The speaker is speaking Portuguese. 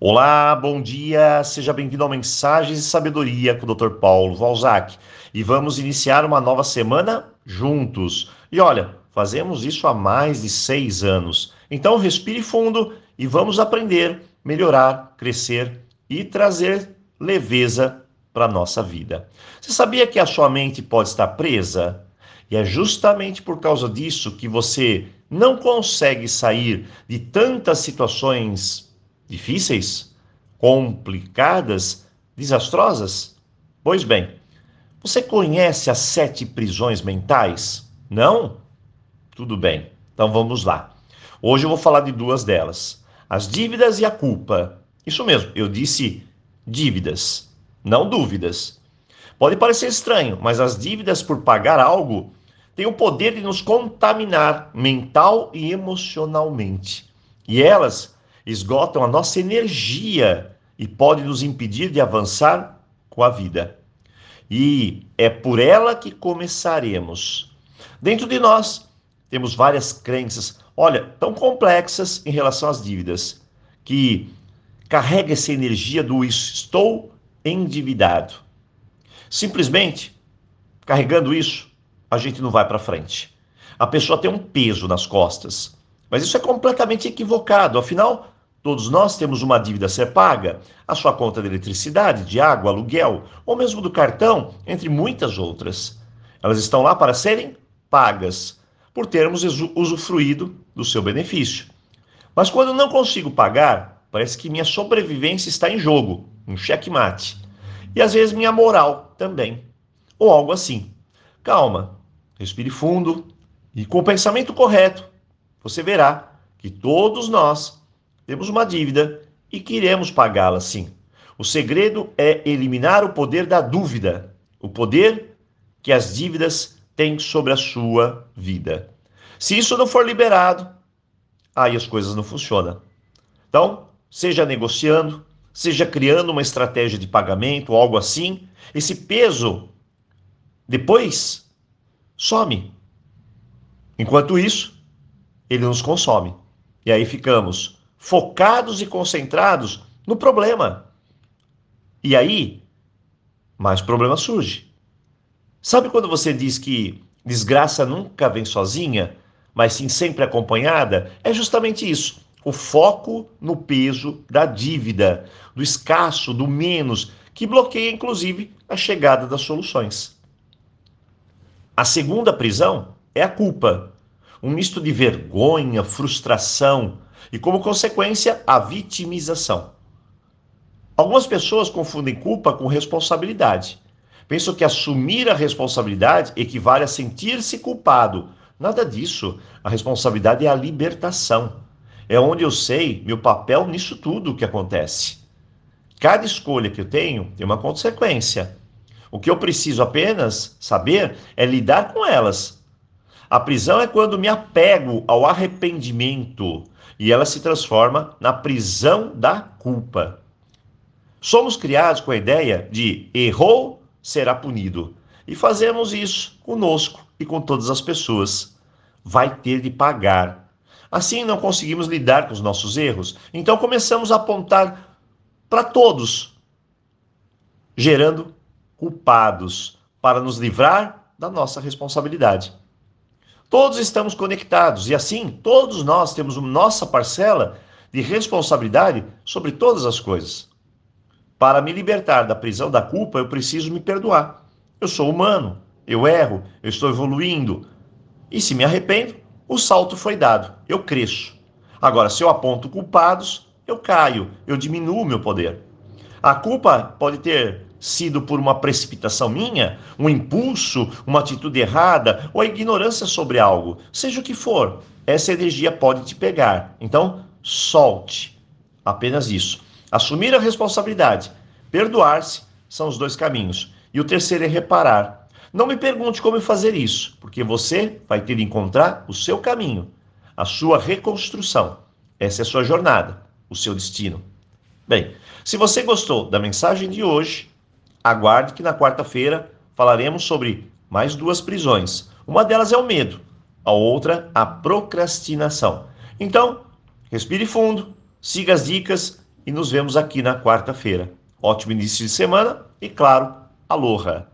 Olá, bom dia, seja bem-vindo ao Mensagens de Sabedoria com o Dr. Paulo Valzac. E vamos iniciar uma nova semana juntos. E olha, fazemos isso há mais de seis anos. Então respire fundo e vamos aprender, melhorar, crescer e trazer leveza para a nossa vida. Você sabia que a sua mente pode estar presa? E é justamente por causa disso que você não consegue sair de tantas situações difíceis, complicadas, desastrosas? Pois bem, você conhece as sete prisões mentais? Não? Tudo bem, então vamos lá. Hoje eu vou falar de duas delas: as dívidas e a culpa. Isso mesmo, eu disse dívidas, não dúvidas. Pode parecer estranho, mas as dívidas por pagar algo têm o poder de nos contaminar mental e emocionalmente. E elas esgotam a nossa energia e podem nos impedir de avançar com a vida. E é por ela que começaremos. Dentro de nós temos várias crenças, olha, tão complexas em relação às dívidas, que carrega essa energia do estou endividado. Simplesmente carregando isso, a gente não vai para frente. A pessoa tem um peso nas costas. Mas isso é completamente equivocado. Afinal, Todos nós temos uma dívida a ser paga, a sua conta de eletricidade, de água, aluguel, ou mesmo do cartão, entre muitas outras. Elas estão lá para serem pagas, por termos usufruído do seu benefício. Mas quando não consigo pagar, parece que minha sobrevivência está em jogo, um checkmate. E às vezes minha moral também, ou algo assim. Calma, respire fundo e com o pensamento correto, você verá que todos nós temos uma dívida e queremos pagá-la sim. O segredo é eliminar o poder da dúvida, o poder que as dívidas têm sobre a sua vida. Se isso não for liberado, aí as coisas não funcionam. Então, seja negociando, seja criando uma estratégia de pagamento algo assim, esse peso depois some. Enquanto isso, ele nos consome. E aí ficamos focados e concentrados no problema. E aí, mais problema surge. Sabe quando você diz que desgraça nunca vem sozinha, mas sim sempre acompanhada? É justamente isso. O foco no peso da dívida, do escasso, do menos, que bloqueia inclusive a chegada das soluções. A segunda prisão é a culpa, um misto de vergonha, frustração, e, como consequência, a vitimização. Algumas pessoas confundem culpa com responsabilidade. Pensam que assumir a responsabilidade equivale a sentir-se culpado. Nada disso. A responsabilidade é a libertação. É onde eu sei meu papel nisso tudo que acontece. Cada escolha que eu tenho tem uma consequência. O que eu preciso apenas saber é lidar com elas. A prisão é quando me apego ao arrependimento, e ela se transforma na prisão da culpa. Somos criados com a ideia de errou, será punido. E fazemos isso conosco e com todas as pessoas. Vai ter de pagar. Assim não conseguimos lidar com os nossos erros, então começamos a apontar para todos, gerando culpados para nos livrar da nossa responsabilidade. Todos estamos conectados e assim todos nós temos nossa parcela de responsabilidade sobre todas as coisas. Para me libertar da prisão da culpa, eu preciso me perdoar. Eu sou humano, eu erro, eu estou evoluindo. E se me arrependo, o salto foi dado, eu cresço. Agora, se eu aponto culpados, eu caio, eu diminuo meu poder. A culpa pode ter sido por uma precipitação minha, um impulso, uma atitude errada ou a ignorância sobre algo, seja o que for, essa energia pode te pegar. Então, solte. Apenas isso. Assumir a responsabilidade, perdoar-se são os dois caminhos. E o terceiro é reparar. Não me pergunte como fazer isso, porque você vai ter de encontrar o seu caminho, a sua reconstrução. Essa é a sua jornada, o seu destino. Bem, se você gostou da mensagem de hoje, Aguarde que na quarta-feira falaremos sobre mais duas prisões. Uma delas é o medo, a outra a procrastinação. Então, respire fundo, siga as dicas e nos vemos aqui na quarta-feira. Ótimo início de semana e, claro, aloha!